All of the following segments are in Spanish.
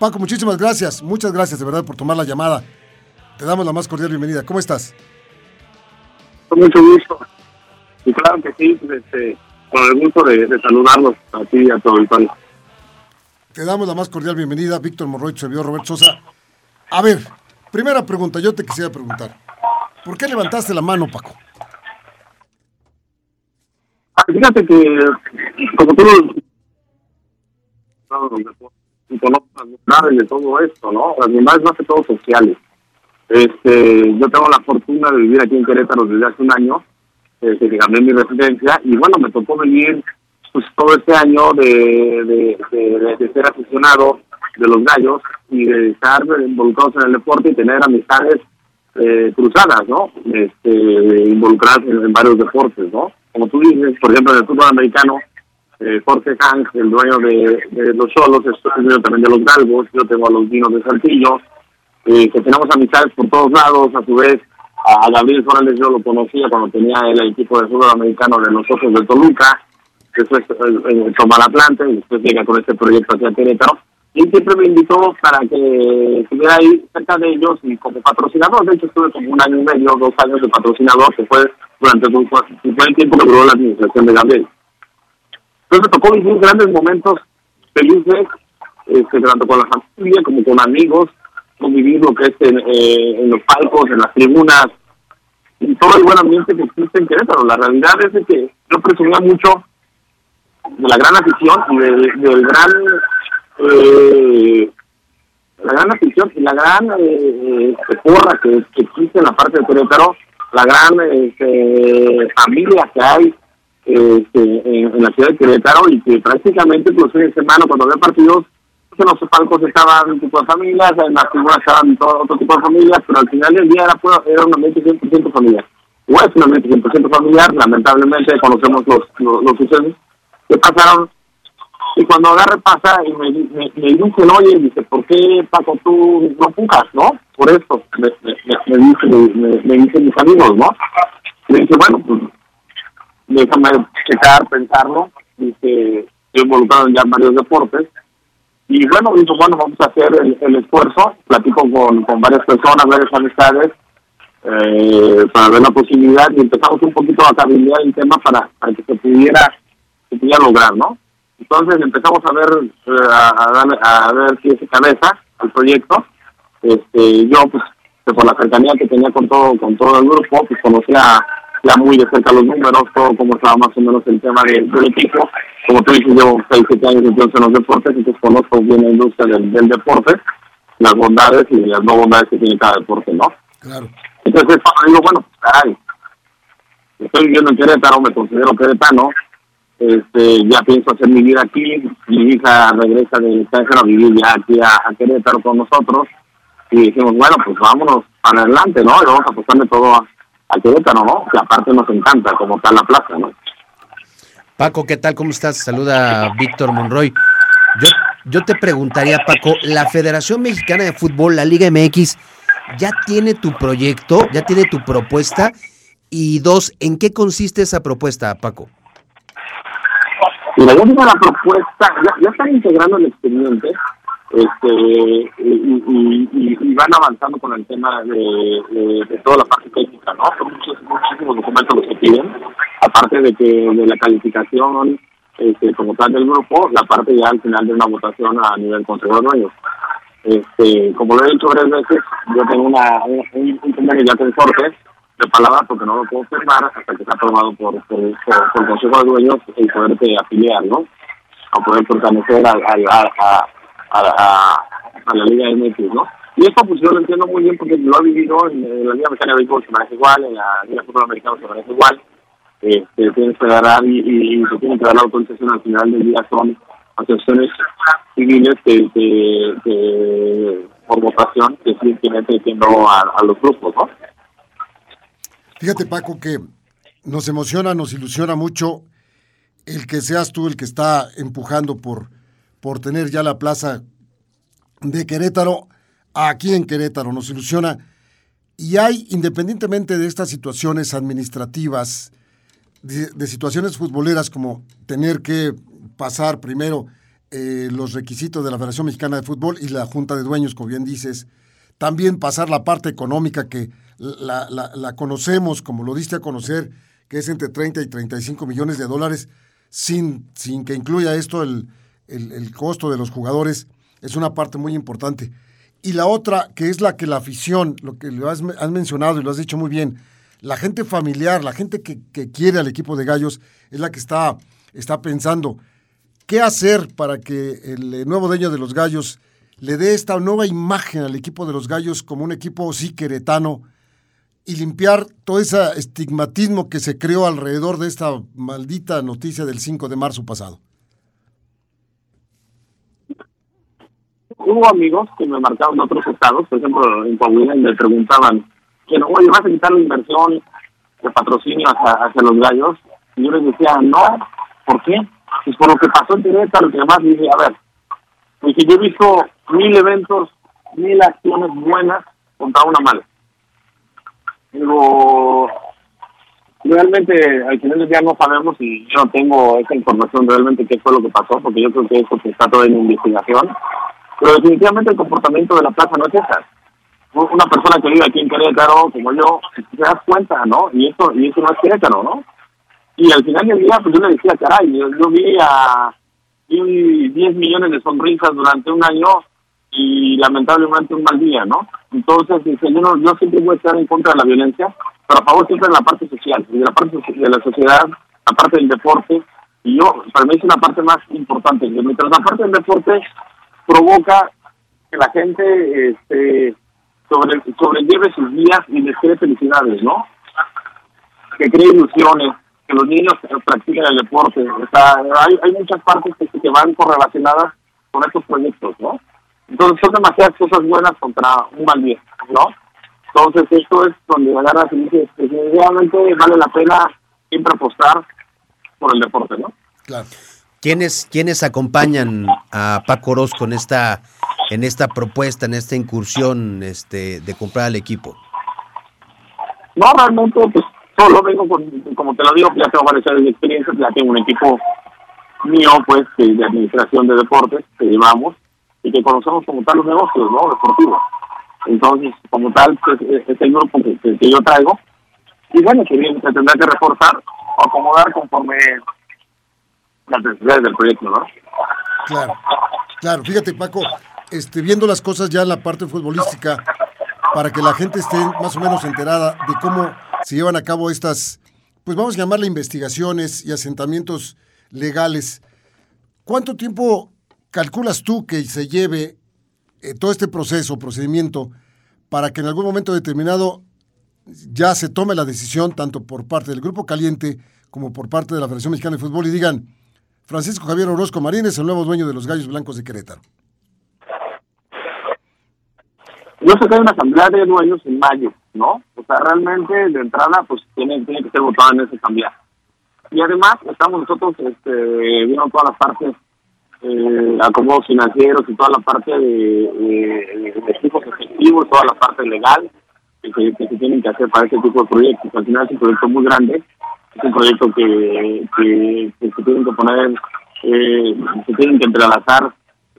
Paco, muchísimas gracias. Muchas gracias de verdad por tomar la llamada. Te damos la más cordial bienvenida. ¿Cómo estás? Con mucho gusto. Y claro que sí, pues, este, con el gusto de, de saludarlos a ti y a todo el país. Te damos la más cordial bienvenida, Víctor Morroy, servidor Roberto Sosa. A ver, primera pregunta, yo te quisiera preguntar. ¿Por qué levantaste la mano, Paco? Ah, Fíjate que, como tú y conozcas los de todo esto, ¿no? Las demás más que todo sociales. Este, yo tengo la fortuna de vivir aquí en Querétaro desde hace un año, desde que cambié mi residencia, y bueno, me tocó venir pues todo este año de, de ser aficionado de los gallos y de estar involucrados en el deporte y tener amistades eh, cruzadas, ¿no? Este, involucradas en, en varios deportes, ¿no? Como tú dices, por ejemplo, en el fútbol americano, eh, Jorge Hank, el dueño de, los Cholos, es dueño también de los Galgos, yo tengo a los Vinos de Saltillo, eh, que tenemos amistades por todos lados, a su vez a Gabriel Morales yo lo conocía cuando tenía el equipo de fútbol americano de los Ojos de Toluca, después eh, toma la planta y después llega con este proyecto hacia Querétaro, y siempre me invitó para que estuviera ahí cerca de ellos y como patrocinador, de hecho estuve como un año y medio, dos años de patrocinador, que fue durante fue el tiempo que duró la administración de Gabriel. Entonces me tocó vivir grandes momentos felices, este, tanto con la familia como con amigos, vivir lo que es en, eh, en, los palcos, en las tribunas, y todo el buen ambiente que existe en Querétaro. La realidad es que yo presumía mucho de la gran afición y del, gran eh, la gran afición y la gran eh, porra que, existe en la parte de Querétaro, la gran este, familia que hay este, en, en, la ciudad de Querétaro y que prácticamente pues fin de semana cuando había partidos en los palcos estaban un tipo de familias, en las tribunas estaban todo otro tipo de familias, pero al final del día era, era un ambiente 100% familiar. O es un ambiente 100% familiar, lamentablemente conocemos los, los, los sucesos que pasaron. Y cuando agarre pasa y me, me, me dicen, oye, dice, ¿por qué Paco tú no pujas, no? Por esto, me, me, me, dicen, me, me dicen mis amigos, ¿no? Me dice, bueno, pues déjame checar, pensarlo. Dice, estoy involucrado en ya varios deportes y bueno, dijo, bueno, vamos a hacer el, el esfuerzo, platico con, con varias personas, varias amistades, eh, para ver la posibilidad y empezamos un poquito a cabildear el tema para, para que se pudiera, se pudiera lograr, ¿no? Entonces empezamos a ver, eh, a, a ver si cabeza al proyecto. Este, yo, pues, por la cercanía que tenía con todo, con todo el grupo, pues conocía ya muy de cerca los números, todo cómo estaba más o menos el tema del, del equipo. Como tú dices, llevo 6, 7 años entonces en los deportes, entonces conozco bien la industria del, del, deporte, las bondades y las no bondades que tiene cada deporte, ¿no? Claro. Entonces, digo, bueno, caray, estoy viviendo en Querétaro, me considero queretano, este, ya pienso hacer mi vida aquí, mi hija regresa de extranjero a vivir ya aquí a, a Querétaro con nosotros, y dijimos, bueno, pues vámonos para adelante, ¿no? Y vamos a apostarle todo a a Querétaro, ¿no? Que aparte nos encanta como tal la plaza, ¿no? Paco, ¿qué tal? ¿Cómo estás? Saluda Víctor Monroy. Yo, yo te preguntaría, Paco, ¿la Federación Mexicana de Fútbol, la Liga MX, ya tiene tu proyecto, ya tiene tu propuesta? Y dos, ¿en qué consiste esa propuesta, Paco? Mira, ya tengo la propuesta, ya, ya están integrando el expediente, este y, van avanzando con el tema de, de, toda la parte técnica, ¿no? Son muchos, muchísimos documentos los que piden, aparte de que de la calificación este, como tal del grupo, la parte ya al final de una votación a nivel consejo de dueños. Este, como lo he dicho varias veces, yo tengo una, un, un convenio ya con Corte de palabra porque no lo puedo firmar hasta que sea aprobado por, por, por, por el consejo de dueños y poderte afiliar, ¿no? A poder pertenecer a, a a, a, a, la Liga MX, ¿no? Y esto pues yo lo entiendo muy bien porque lo he vivido en, la Liga Mexicana de Béisbol se maneja igual, en la Liga Fútbol Americano se maneja igual, este, tienes que dar y, y, y se tiene que dar la autorización al final del día son asociaciones civiles que, por votación que sí tiene diciendo a, a los grupos, ¿no? Fíjate, Paco, que nos emociona, nos ilusiona mucho el que seas tú el que está empujando por, por tener ya la plaza de Querétaro aquí en Querétaro. Nos ilusiona. Y hay, independientemente de estas situaciones administrativas, de, situaciones futboleras como tener que pasar primero eh, los requisitos de la Federación Mexicana de Fútbol y la Junta de Dueños, como bien dices, también pasar la parte económica que la, conocemos, como lo diste a conocer, que es entre 30 y 35 millones de dólares, sin, sin que incluya esto el, el, costo de los jugadores, es una parte muy importante. Y la otra, que es la que la afición, lo que lo has, mencionado y lo has dicho muy bien, la gente familiar, la gente que, quiere al equipo de Gallos, es la que está, está pensando qué hacer para que el nuevo dueño de los Gallos le dé esta nueva imagen al equipo de los Gallos como un equipo sí queretano, y limpiar todo ese estigmatismo que se creó alrededor de esta maldita noticia del 5 de marzo pasado? Hubo amigos que me marcaron de otros estados, por ejemplo en Coahuila, y me preguntaban, que no, oye, ¿vas a quitar la inversión de patrocinio hacia, los gallos? Y yo les decía, no, ¿por qué? Pues por lo que pasó en Querétaro, que además dije, a ver, dije, yo he visto mil eventos, mil acciones buenas contra una mala. Digo, realmente al final día no sabemos y yo no tengo esa información realmente qué fue lo que pasó, porque yo creo que eso está todo en investigación. Pero definitivamente el comportamiento de la plaza no es esa. Una persona que vive aquí en Querétaro, como yo, se das cuenta, ¿no? Y eso, y eso no es Querétaro, ¿no? Y al final del día, pues yo le decía, caray, yo, yo vi a vi 10 millones de sonrisas durante un año y lamentablemente un mal día, ¿no? Entonces, yo, no, yo siempre voy a estar en contra de la violencia, pero a favor siempre de la parte social, de la parte de la sociedad, la parte del deporte, y yo, para mí es una parte más importante, mientras la parte del deporte provoca que la gente este, sobre, sobrelleve sus días y les cree felicidades, ¿no? Que cree ilusiones, que los niños practiquen el deporte, o sea, hay, hay muchas partes que, que van correlacionadas con estos proyectos, ¿no? Entonces son demasiadas cosas buenas contra un mal día, ¿no? Entonces esto es donde agarras y dices, definitivamente vale la pena siempre apostar por el deporte, ¿no? Claro. ¿Quiénes, ¿Quiénes acompañan a Paco Orozco en esta, en esta propuesta, en esta incursión este, de comprar al equipo? No, realmente, pues solo vengo con, como te lo digo, ya tengo varias años de experiencia, ya tengo un equipo mío, pues, de administración de deportes que llevamos, y que conocemos como tal los negocios, ¿no? Deportivos. Entonces, como tal, pues, es, grupo que, que, yo traigo. Y bueno, que bien se tendrá que reforzar o acomodar conforme las necesidades del proyecto, ¿no? Claro, claro. Fíjate, Paco, este, viendo las cosas ya en la parte futbolística, para que la gente esté más o menos enterada de cómo se llevan a cabo estas, pues vamos a llamarle investigaciones y asentamientos legales. ¿Cuánto tiempo calculas tú que se lleve eh, todo este proceso, procedimiento, para que en algún momento determinado ya se tome la decisión, tanto por parte del Grupo Caliente como por parte de la Federación Mexicana de Fútbol, y digan, Francisco Javier Orozco Marín es el nuevo dueño de los Gallos Blancos de Querétaro? Yo que hay una asamblea de dueños en mayo, ¿no? O sea, realmente de entrada, pues tiene, tiene que ser votada en esa asamblea. Y además, estamos nosotros este, viendo todas las partes eh, acomodos financieros y toda la parte de, equipos efectivos, toda la parte legal que, se tienen que hacer para este tipo de proyectos. Al final es un proyecto muy grande, es un proyecto que, que, se tienen que poner, eh, se tienen que entrelazar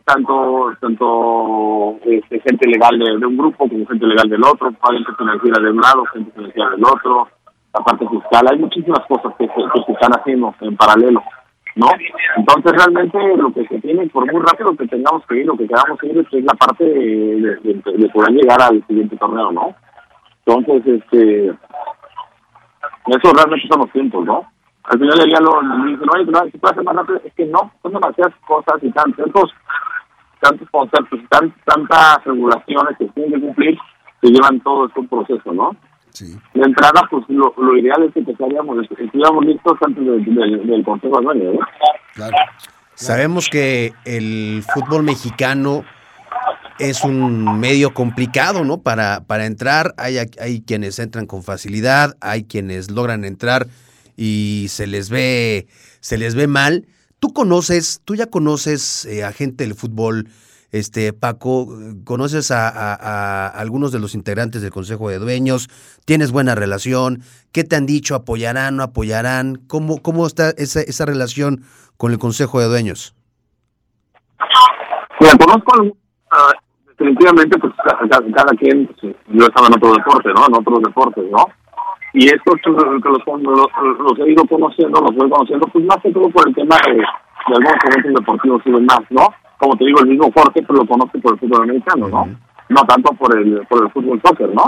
tanto tanto este, gente legal de, un grupo como gente legal del otro, gente financiera de un lado, gente financiera del otro, la parte fiscal. Hay muchísimas cosas que, que se están haciendo en paralelo. ¿no? Entonces realmente lo que se tiene, por muy rápido que tengamos que ir, lo que queramos ir es la parte de, de, poder llegar al siguiente torneo, ¿no? Entonces, este, eso realmente son los tiempos, ¿no? Al final del día lo dicen, no, se puede hacer más rápido, es que no, son demasiadas cosas y tantos, tantos conceptos y tantas regulaciones que tienen que cumplir que llevan todo este proceso, ¿no? Sí. De entrada, pues lo, lo ideal es que estuviéramos listos antes del Consejo de Dueños. Claro. Sabemos que el fútbol mexicano es un medio complicado, ¿no? Para, para entrar, hay, hay quienes entran con facilidad, hay quienes logran entrar y se les ve, se les ve mal. Tú conoces, tú ya conoces eh, a gente del fútbol, este Paco, conoces a, algunos de los integrantes del Consejo de Dueños, tienes buena relación, ¿qué te han dicho? ¿Apoyarán, no apoyarán? ¿Cómo, cómo está esa, esa relación con el Consejo de Dueños? Mira, conozco definitivamente, pues cada, quien, pues, yo estaba en otro deporte, ¿no? En otros deportes, ¿no? Y esto que los, los, los, he ido conociendo, los voy conociendo, pues más que todo por el tema de, de algunos eventos deportivos y demás, ¿no? Como te digo, el mismo Jorge, pero lo conozco por el fútbol americano, ¿no? No tanto por el, por el fútbol soccer, ¿no?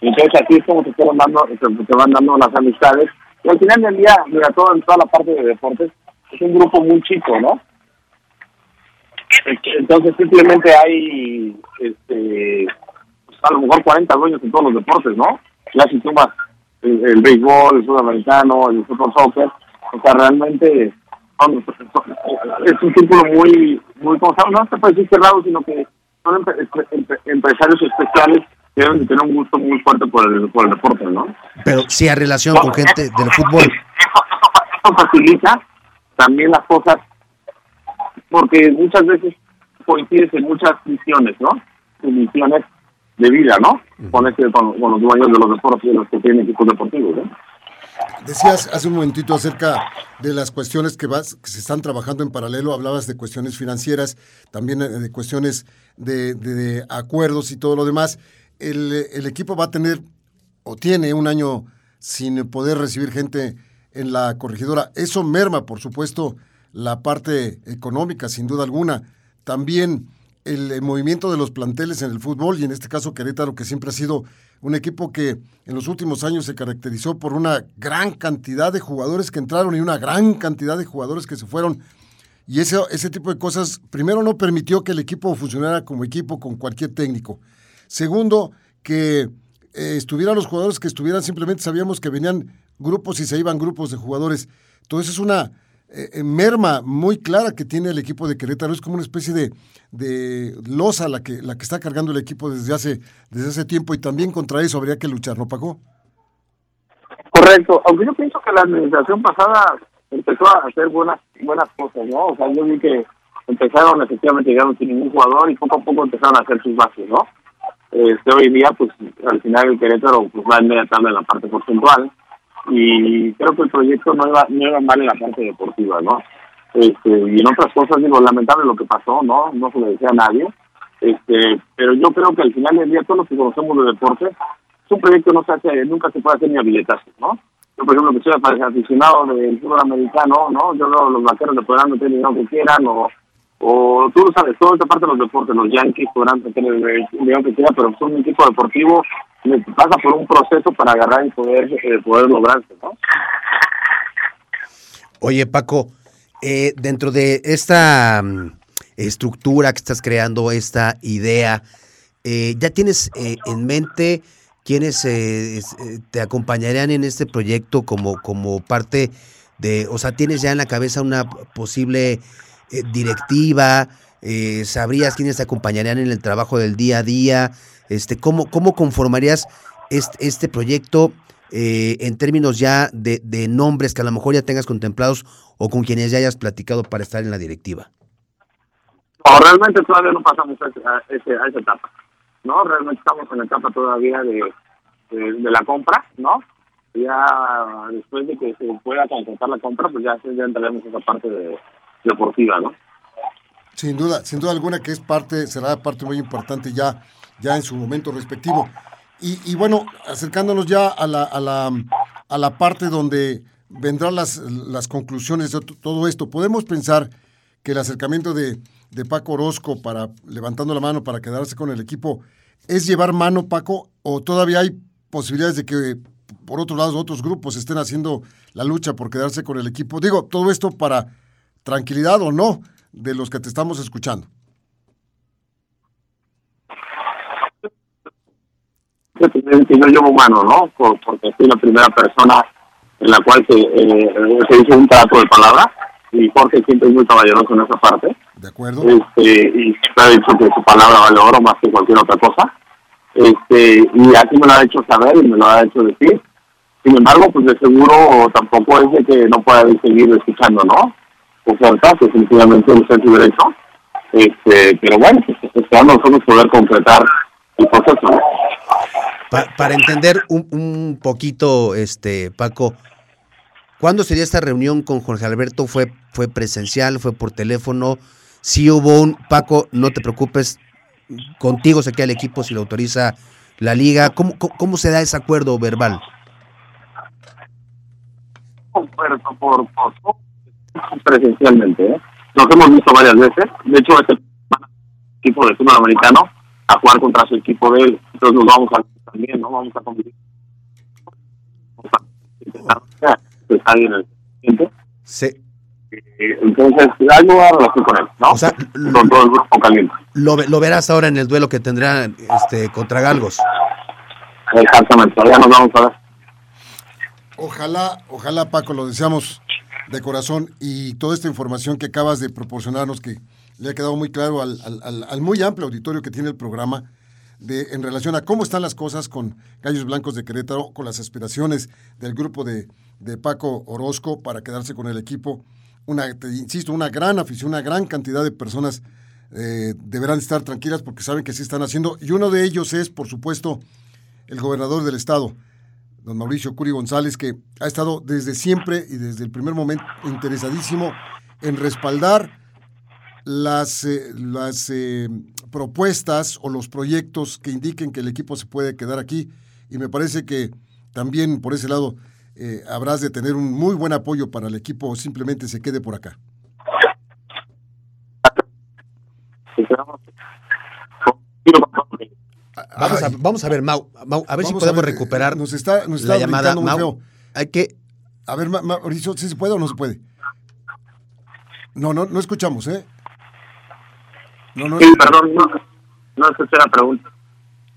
Entonces aquí es como se te van dando, se, van dando las amistades. Y al final del día, mira, todo, en toda la parte de deportes, es un grupo muy chico, ¿no? Entonces simplemente hay, este, pues, a lo mejor 40 dueños en todos los deportes, ¿no? Ya si sumas el, el béisbol, el sudamericano, el fútbol soccer, o sea, realmente es un círculo muy, muy, no se puede decir cerrado, sino que son empresarios especiales que deben tener un gusto muy fuerte por el, por el deporte, ¿no? Pero sí hay relación con gente del fútbol. Eso, facilita también las cosas, porque muchas veces coincides en muchas misiones, ¿no? misiones de vida, ¿no? Con, este, con, los dueños de los deportes y los que tienen equipos deportivos, ¿no? Decías hace un momentito acerca de las cuestiones que, vas, que se están trabajando en paralelo, hablabas de cuestiones financieras, también eh, de cuestiones de, acuerdos y todo lo demás. El, el, equipo va a tener o tiene un año sin poder recibir gente en la corregidora. Eso merma, por supuesto, la parte económica, sin duda alguna. También el, movimiento de los planteles en el fútbol y en este caso Querétaro, que siempre ha sido un equipo que en los últimos años se caracterizó por una gran cantidad de jugadores que entraron y una gran cantidad de jugadores que se fueron. Y ese, ese tipo de cosas, primero, no permitió que el equipo funcionara como equipo con cualquier técnico. Segundo, que eh, estuvieran los jugadores que estuvieran, simplemente sabíamos que venían grupos y se iban grupos de jugadores. Entonces es una eh, merma muy clara que tiene el equipo de Querétaro. Es como una especie de, de losa la que, la que está cargando el equipo desde hace, desde hace tiempo y también contra eso habría que luchar, ¿no, Paco? Correcto, aunque yo pienso que la administración pasada empezó a hacer buenas buenas cosas, ¿no? O sea, yo vi que empezaron efectivamente llegaron sin ningún jugador y poco a poco empezaron a hacer sus bases, ¿no? Este, hoy día, pues al final el Querétaro pues, va en media en la parte porcentual y creo que el proyecto no iba, no iba mal en la parte deportiva, ¿no? Este, y en otras cosas, digo, lamentable lo que pasó, ¿no? No se le decía a nadie, este, pero yo creo que al final del día todos los que conocemos de deporte, es un proyecto no se hace, nunca se puede hacer ni habilitación, ¿no? Yo, por ejemplo, que soy aficionado del fútbol americano, ¿no? Yo creo los vaqueros le podrán meter dinero que quieran, o, o tú lo sabes, toda esta parte de los deportes, los Yankees podrán tener el dinero que quieran, pero son un equipo deportivo pasa por un proceso para agarrar y poder, eh, poder lograrse, ¿no? Oye, Paco, eh, dentro de esta mm, estructura que estás creando, esta idea, eh, ¿ya tienes en mente quiénes te acompañarían en este proyecto como, como parte de, o sea, tienes ya en la cabeza una posible directiva? ¿Sabrías quiénes te acompañarían en el trabajo del día a día? Este, ¿cómo, ¿Cómo conformarías este, este proyecto eh, en términos ya de, de, nombres que a lo mejor ya tengas contemplados o con quienes ya hayas platicado para estar en la directiva? No, realmente todavía no pasamos a, esa etapa, ¿no? Realmente estamos en la etapa todavía de, de, la compra, ¿no? Ya después de que se pueda concretar la compra, pues ya, ya entraremos esa parte de, deportiva, ¿no? Sin duda, sin duda alguna que es parte, será parte muy importante ya ya en su momento respectivo. Y, bueno, acercándonos ya a la, a la, a la parte donde vendrán las, las conclusiones de todo esto, podemos pensar que el acercamiento de, de Paco Orozco para levantando la mano para quedarse con el equipo es llevar mano, Paco, o todavía hay posibilidades de que por otro lado otros grupos estén haciendo la lucha por quedarse con el equipo. Digo, todo esto para tranquilidad o no de los que te estamos escuchando. Que yo llevo mano, ¿no? porque soy la primera persona en la cual se, eh, se hizo un trato de palabra y Jorge siempre es muy caballeroso en esa parte. De acuerdo. Este, y siempre ha dicho que su palabra vale oro más que cualquier otra cosa. Este, y así me lo ha hecho saber y me lo ha hecho decir. Sin embargo, pues de seguro tampoco es de que no pueda seguir escuchando, ¿no? Ofertas, definitivamente usted su derecho. Este, pero bueno, pues esperando nosotros poder concretar el proceso. Pa- para entender un, un poquito, este Paco, ¿cuándo sería esta reunión con Jorge Alberto? ¿Fue, fue presencial? ¿Fue por teléfono? Si hubo un, Paco, no te preocupes, contigo se queda el equipo si lo autoriza la liga. ¿Cómo, cómo, se da ese acuerdo verbal? Por, por, presencialmente, ¿eh? Nos hemos visto varias veces. De hecho, este equipo de fútbol americano a jugar contra su equipo de él. Entonces nos vamos a también, ¿no? Vamos a competir. Vamos a intentar que está bien el siguiente. Se, Eh, Entonces, hay una relación con él, ¿no? O sea, con todo el grupo caliente. lo, ve- lo verás ahora en el duelo que tendrá este, contra Galgos. Exactamente, todavía nos vamos a ver. Ojalá, ojalá Paco, lo deseamos de corazón y toda esta información que acabas de proporcionarnos que le ha quedado muy claro al, muy amplio auditorio que tiene el programa de, en relación a cómo están las cosas con Gallos Blancos de Querétaro, con las aspiraciones del grupo de, de Paco Orozco para quedarse con el equipo. Una, insisto, una gran afición, una gran cantidad de personas eh, deberán estar tranquilas porque saben que sí están haciendo. Y uno de ellos es, por supuesto, el gobernador del estado, don Mauricio Curi González, que ha estado desde siempre y desde el primer momento interesadísimo en respaldar las, eh, las eh, propuestas o los proyectos que indiquen que el equipo se puede quedar aquí. Y me parece que también por ese lado eh, habrás de tener un muy buen apoyo para el equipo o simplemente se quede por acá. Vamos a, vamos a ver, Mau, Mau, a ver si podemos ver, eh, recuperar Nos está, nos está la llamada. Mau, feo. hay que, A ver, Ma- Mauricio, ¿sí se puede o no se puede? No, no, no escuchamos, ¿eh? No, no. Sí, perdón, no, no escuché la pregunta.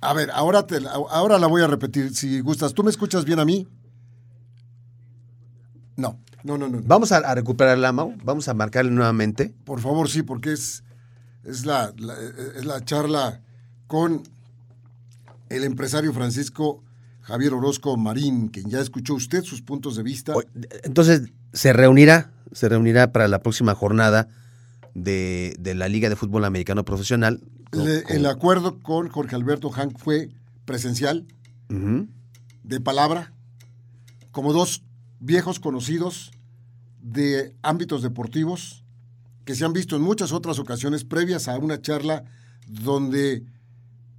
A ver, ahora, te, la- ahora la voy a repetir, si gustas. ¿Tú me escuchas bien a mí? No, no, no, no. no. Vamos a, a recuperarla, Mau. Vamos a marcarle nuevamente. Por favor, sí, porque es, es, la, la- es la charla con el empresario Francisco Javier Orozco Marín, quien ya escuchó usted sus puntos de vista. Entonces, se reunirá, se reunirá para la próxima jornada de, de la Liga de Fútbol Americano Profesional. con- Le- con- el acuerdo con Jorge Alberto Hank fue presencial, de palabra, como dos viejos conocidos de ámbitos deportivos que se han visto en muchas otras ocasiones previas a una charla donde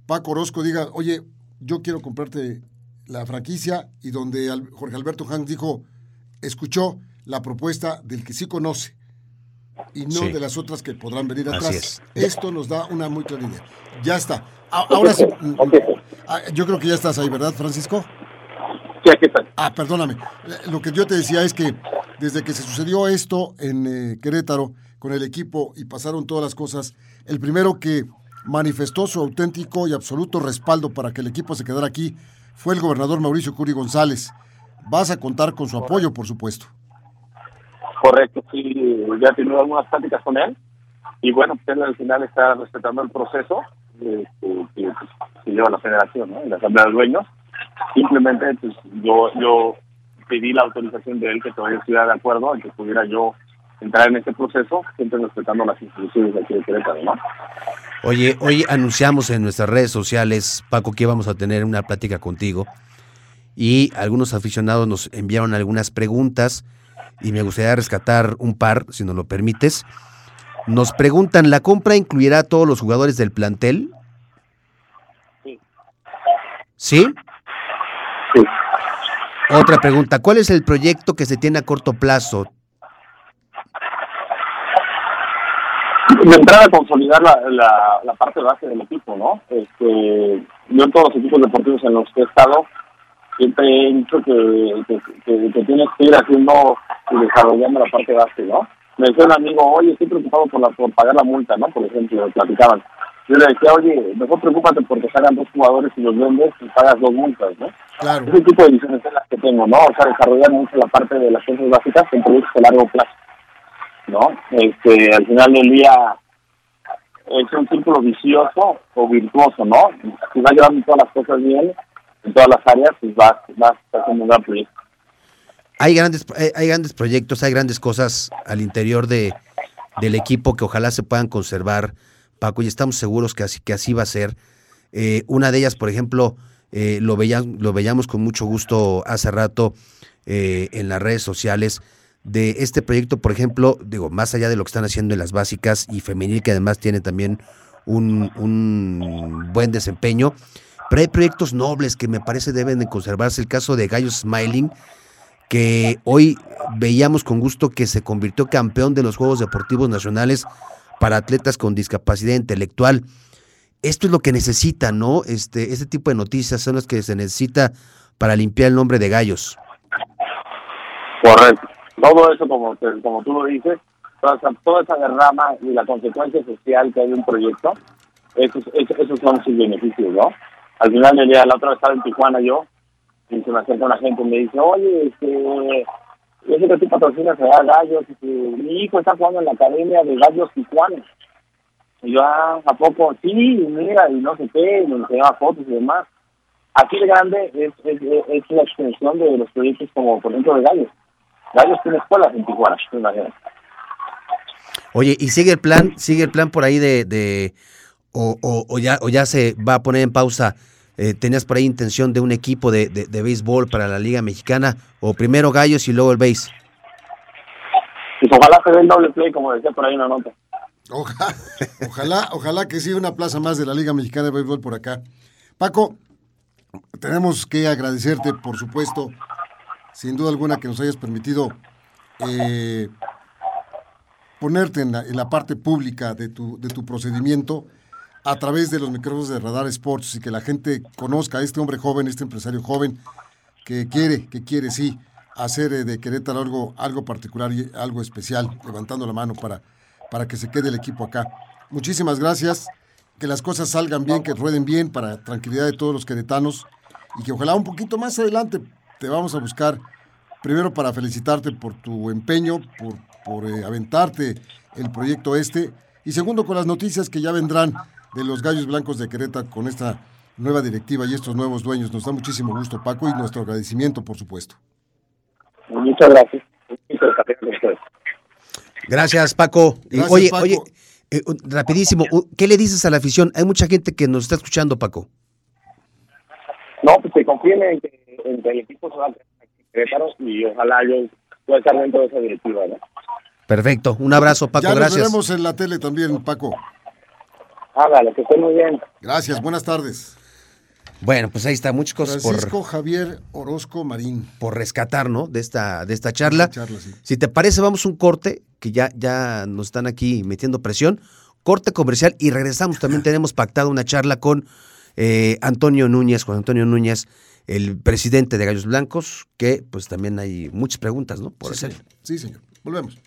Paco Orozco diga, oye, yo quiero comprarte la franquicia y donde Jorge Alberto Hank dijo, escuchó la propuesta del que sí conoce y no Sí. de las otras que podrán venir Así atrás. es. Esto nos da una muy clara idea. Ya está. A- Ahora sí, ah, yo creo que ya estás ahí, ¿verdad, Francisco? Sí, aquí está. Ah, perdóname. Lo que yo te decía es que desde que se sucedió esto en eh, Querétaro con el equipo y pasaron todas las cosas, el primero que manifestó su auténtico y absoluto respaldo para que el equipo se quedara aquí fue el gobernador Mauricio Curi González. Vas a contar con su apoyo, por supuesto. Correcto, sí, ya he tenido algunas pláticas con él y bueno, pues él al final está respetando el proceso este, que, pues, lleva la federación, ¿no? La asamblea de dueños. Simplemente pues yo yo pedí la autorización de él que todavía estuviera de acuerdo en que pudiera yo entrar en este proceso, siempre respetando las instituciones de aquí de Querétaro, ¿no? Oye, hoy anunciamos en nuestras redes sociales, Paco, que íbamos a tener una plática contigo y algunos aficionados nos enviaron algunas preguntas y me gustaría rescatar un par, si nos lo permites. Nos preguntan, ¿la compra incluirá a todos los jugadores del plantel? Sí. ¿Sí? Sí. Otra pregunta, ¿cuál es el proyecto que se tiene a corto plazo? de entrada consolidar la, la, la parte base del equipo, ¿no? Este, yo en todos los equipos deportivos en los que he estado siempre he dicho que, que, que, que tienes que ir haciendo y desarrollando la parte base, ¿no? Me decía un amigo, oye, estoy preocupado por, la, por pagar la multa, ¿no? Por ejemplo, platicaban. Yo le decía, oye, mejor preocúpate porque salgan dos jugadores y los vendes y pagas dos multas, ¿no? Claro. Ese tipo de visiones las que tengo, ¿no? O sea, desarrollar mucho la parte de las cosas básicas en proyectos a largo plazo, ¿no? Este, al final del día, es un círculo vicioso o virtuoso, ¿no? Si va llevando todas las cosas bien, en todas las áreas, pues va, va a estar un gran proyecto. Hay grandes, hay, hay grandes proyectos, hay grandes cosas al interior de, del equipo que ojalá se puedan conservar, Paco, y estamos seguros que así, que así va a ser. Eh, una de ellas, por ejemplo, eh, lo, veíamos, lo veíamos con mucho gusto hace rato eh, en las redes sociales de este proyecto, por ejemplo, digo, más allá de lo que están haciendo en las básicas y femenil, que además tiene también un, un buen desempeño, pero hay proyectos nobles que me parece deben de conservarse. El caso de Gallos Smiling, que hoy veíamos con gusto que se convirtió campeón de los Juegos Deportivos Nacionales para atletas con discapacidad intelectual. Esto es lo que necesita, ¿no? Este, este tipo de noticias son las que se necesita para limpiar el nombre de Gallos. Correcto. Todo eso, como, como tú lo dices, toda esa, toda esa derrama y la consecuencia social que hay de un proyecto, esos, esos son sus beneficios, ¿no? Al final del día, la otra vez estaba en Tijuana yo, y se me acerca una gente y me dice, oye, este, yo sé que tú patrocinas a Gallos, y mi hijo está jugando en la academia de Gallos Tijuana. Y yo, ah, ¿a poco? Sí, mira, y no sé qué, y me enseñaba fotos y demás. Aquí de grande es, es, es la extensión de los proyectos como, por ejemplo, de Gallos. Gallos tiene escuelas en Tijuana, imagínate. Oye, ¿y sigue el plan, sigue el plan por ahí de, de o, o, o, ya, o ya se va a poner en pausa? Eh, ¿Tenías por ahí intención de un equipo de, de, de, béisbol para la Liga Mexicana? ¿O primero Gallos y luego el béis? Pues ojalá se dé el doble play, como decía por ahí una nota. Ojalá, ojalá, ojalá que sí una plaza más de la Liga Mexicana de Béisbol por acá. Paco, tenemos que agradecerte, por supuesto, sin duda alguna, que nos hayas permitido eh, ponerte en la, en la, parte pública de tu, de tu procedimiento a través de los micrófonos de Radar Sports y que la gente conozca a este hombre joven, este empresario joven, que quiere, que quiere, sí, hacer eh, de Querétaro algo, algo particular y algo especial, levantando la mano para, para que se quede el equipo acá. Muchísimas gracias, que las cosas salgan bien, que rueden bien para tranquilidad de todos los queretanos y que ojalá un poquito más adelante te vamos a buscar, primero para felicitarte por tu empeño, por, por eh, aventarte el proyecto este, y segundo con las noticias que ya vendrán de los Gallos Blancos de Querétaro con esta nueva directiva y estos nuevos dueños. Nos da muchísimo gusto, Paco, y nuestro agradecimiento, por supuesto. Muchas gracias. Gracias, Paco. Gracias, oye, Paco. oye, eh, rapidísimo, ¿qué le dices a la afición? Hay mucha gente que nos está escuchando, Paco. No, pues que confíen en que, en que el equipo se va a Querétaro y ojalá yo pueda estar dentro de esa directiva. ¿no? Perfecto, un abrazo, Paco, ya gracias. Nos veremos en la tele también, Paco. Hágale, que esté muy bien. Gracias, buenas tardes. Bueno, pues ahí está, muchas cosas Francisco por Javier Orozco Marín. Por rescatar, ¿no? De esta, de esta charla. charla sí. Si te parece, vamos a un corte, que ya, ya nos están aquí metiendo presión. Corte comercial y regresamos. También tenemos pactado una charla con eh, Antonio Núñez, Juan Antonio Núñez, el presidente de Gallos Blancos, que pues también hay muchas preguntas, ¿no? Por sí, hacer. Señor. Sí, señor. Volvemos.